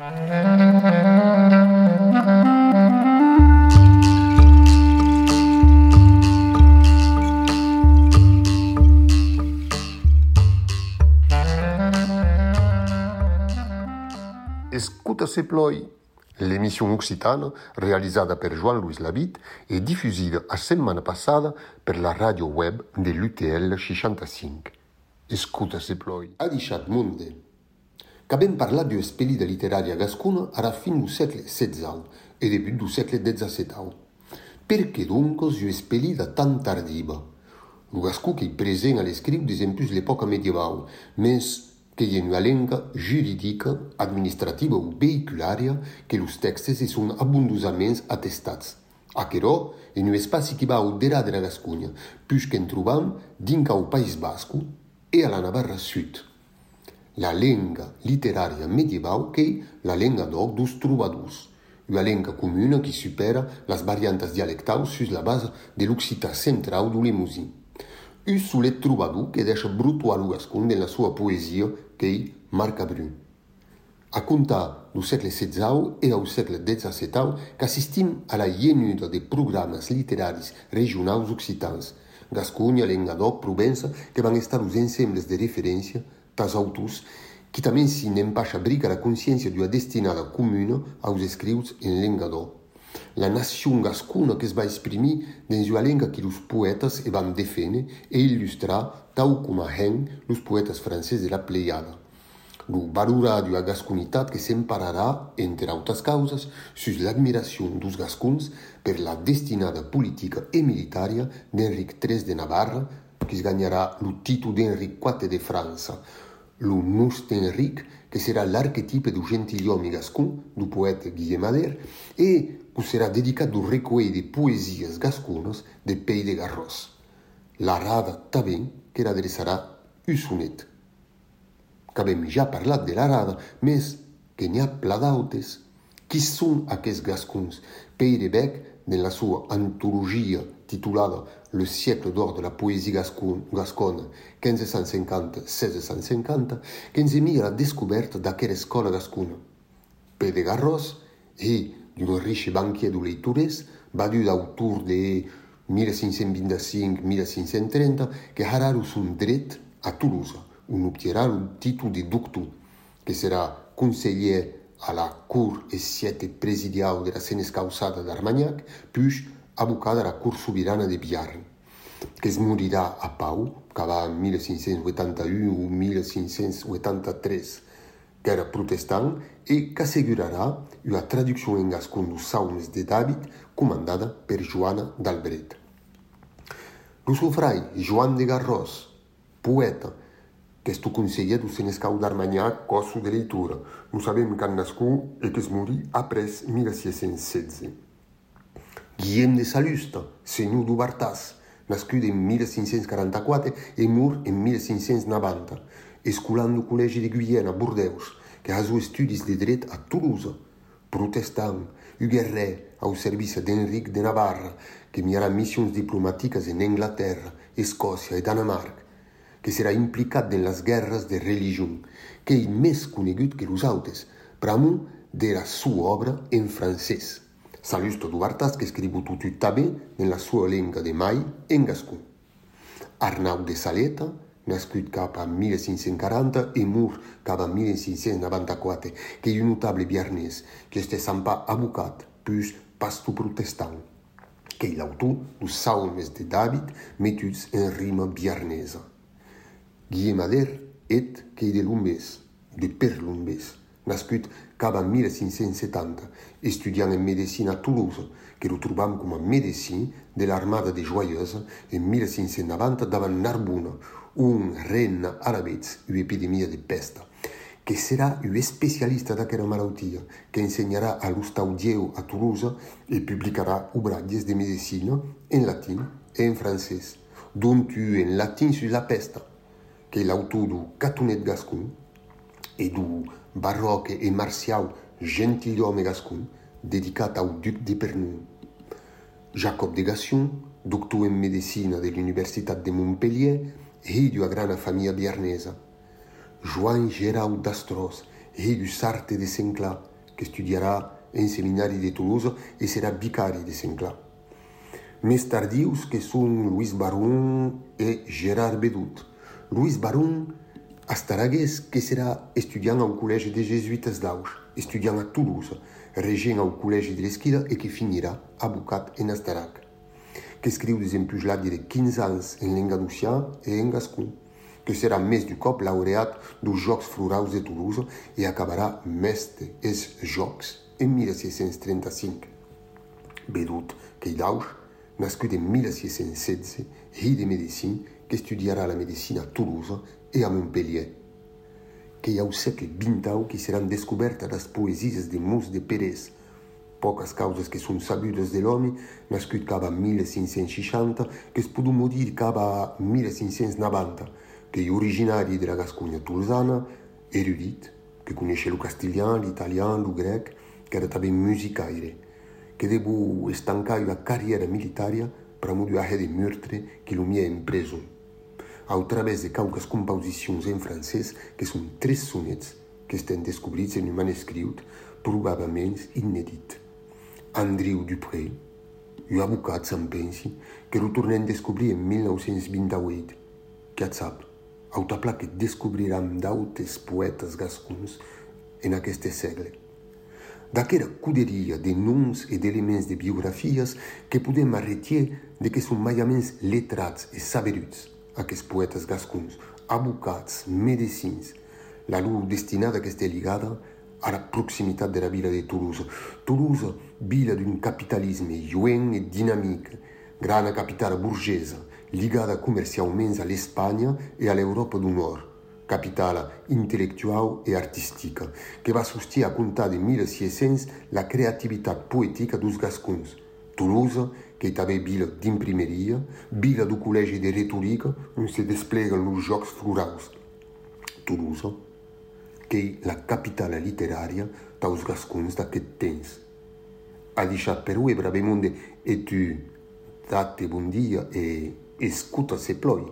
Escuta se ploi, l'émission occitane réalisée par Joan-Louis Labitte et diffusée la semaine passée per la radio web de l'UTL 65. Escuta se ploi. Adichat qu'avent parlat d'un espeli de literària gascuna a la fin du segle XVI e debut du segle XVII. Per què, doncs, un espeli de tan tardiva? Lo gascú que hi present a l'escriu desempus l'època medieval, mens que hi ha una lenga juridica, administrativa o vehiculària que los textes son abundosament atestats. Aquerò en un espaci qui va au derà de la Gascunya, puix que en trobam dins cau País Bascu e a la Navarra Sud. La lingua letteraria medievale che è la lingua d'or dos trovadors, una lingua comune che supera le varianti dialectali sulla base dell'Occità centrale du Limousin. Un sulle trovador che deixa brutto a Gascon nella sua poesia è Marca Brun. A contar do século XVI e ao século XVII que assistim à la llenura de programas literaris regionals occitans, Gascunha, Lengador, Provença, que vão estar os ensembles de referência das autores que também se empaixa a briga a consciência de uma destinada comune aos escritos em Lengador. La nação gascuna que se vai exprimir dentro uma língua que os poetas vão defender e ilustrar, tal como a Hen, os poetas franceses da Pleiada. Lo valora de uma gascunitat que s'empararà, entre altres causas, sus l'admiració dos gascuns per la destinada política e militaria d'Enric III de Navarra, que es ganharà lo títol d'Enric IV de França, lo Nost Enric, que serà l'arquetipe do gentiliome gascun, do poeta Guillaume Ader, e que serà dedicat do recuell de poesias gascunas de Pays de Garros. La rada também que adreçarà un sonet. Que abbiamo già parlat de la rada, mes que n'hi ha pla d'autes. Qui són aquests gascuns? Peyrebec, nella sua antologia titolata Le siècle d'or de la poésie gascone 1550-1650, che insieme alla scoperta d'aquella scuola gascona. Pere Garros, e di un ricco banchiere di leitures, battuto autour de 1525-1530, che harà un dret a Toulouse, un obtierà il titolo di ductù, che sarà consigliere a la cour e siete presidial de la Senescausada d'Armagnac, puis avocat de la cour sobirana de Biarn, es morirà a Pau, que va en 1581 o 1583, que era protestant e que assegurarà una traducció en gascon dos salmes de David comandada per Joana d'Albret. Lo sofrai Joan de Garros, poeta, que est conseller do Senescau d'Armagnac, cosso de leitura. Non sabem quand nascú e que es morí après 1616. Guillem de Salusta, senyor do Bartàs, nascut en 1544 e mor en 1590, escolant do Col·legi de Guyenne a Bordeus, que ha estudis de dret a Toulouse, protestant, guerrer au servici d'Enric de Navarra, que mirà missions diplomàtiques en Anglaterra, Escòcia e Dinamarca, que serà implicat en les guerres de religió, que és més conegut que els altres, pramo de la sua obra en francès. Salusto Duartas, que escriu tot també en la sua lengua de mai en gascú. Arnau de Saleta, nascut cap a 1540 e mor cap a 1594, que és un notable biarnès, que este sampa avocat, plus pastor protestant, que è l'autor dos salmes de David metuts en rima biarnesa. Guillem Ader et que de Per Lumbès, nascut cap a 1570, estudiant en medicina a Toulouse, que lo trobam com a medecin de l'armada de Joyeuse en 1590 davant Narbona, un reina arabez un'epidemia de pesta, que serà un especialista d'aquella malaltia, que ensenyarà a l'Ustaudieu a Toulouse e publicarà obratges de medicina en latin e en francès, dont un en latin sur la pesta, que l'auto du Catunet gascon et du baroque et martial gentilhomme gascon dédicat au duc d'Épernon. Jacob de Gassion, docteur en médecine de l'Université de Montpellier, et de la grande famille biarnaise. Joan Gérard d'Astros, et du Sartre de Saint-Clat, qui étudiera en séminaire de Toulouse et sera vicari de Saint-Clat. Mes tardius que sont Louis Baron et Gérard Bédout. Louis Baron Astaragues, que sera estudiant au Collège des Jésuites d'Auch, estudiant à Toulouse, régent au Collège de l'Esquila et qui finira avocat en Astarac. Que escriu desempuix la de 15 ans en lenga d'Ocian et en Gascun, que sera més du cop laureat dos Jocs Florals de Toulouse et acabarà mestre es Jocs en 1635. Vedut que Idaus, nascut en 1616, ri de Medicine que estudiarà la medicina a Toulouse e a Montpellier, que hi ha un segle XX que seran descobertes les poesies de Mus de Pérez, poques causes que són sabudes de l'home, nascut cap a 1560, que es poden morir cap a 1590, que és originari de la Gasconya tulsana, erudit, que coneix el castellà, l'italià, el grec, era també musicaire, que debu estancar la carriera militaria per a de meurtre que lo mia en preso a través de cauques composicions en francès que són tres sonets que estan descobrits en un manuscrit probablement inèdit. Andrew Dupré, un avocat se'n pensi, que ho tornem descobrir en 1928. Qui sap, autapla que descobriram d'autres poetes gascons en aquest segle. D'aquera cuderia de noms e d'elements de biografies que podem arretier de que són maiaments letrats e saberuts aquests poetes gascons, abocats, medicins, la lur destinada que esté ligada a la proximitat de la vila de Toulouse. Toulouse, vila d'un capitalisme lluent e dinamic, grana capitala burgesa, ligada comercialment a l'Espanya e a l'Europa du Nord, capitala intel·lectual e artística, que va sustir a comptar de 1600 la creativitat poètica dos gascons. Toulouse, que tabe vila d'imprimeria, vila du Collège de Rhetorica, on se desplega los jocs florals. Toulouse, que la capitala literària taus gascons d'aquest temps. A deixat per ue brave monde e tu date bon dia e escuta se ploi.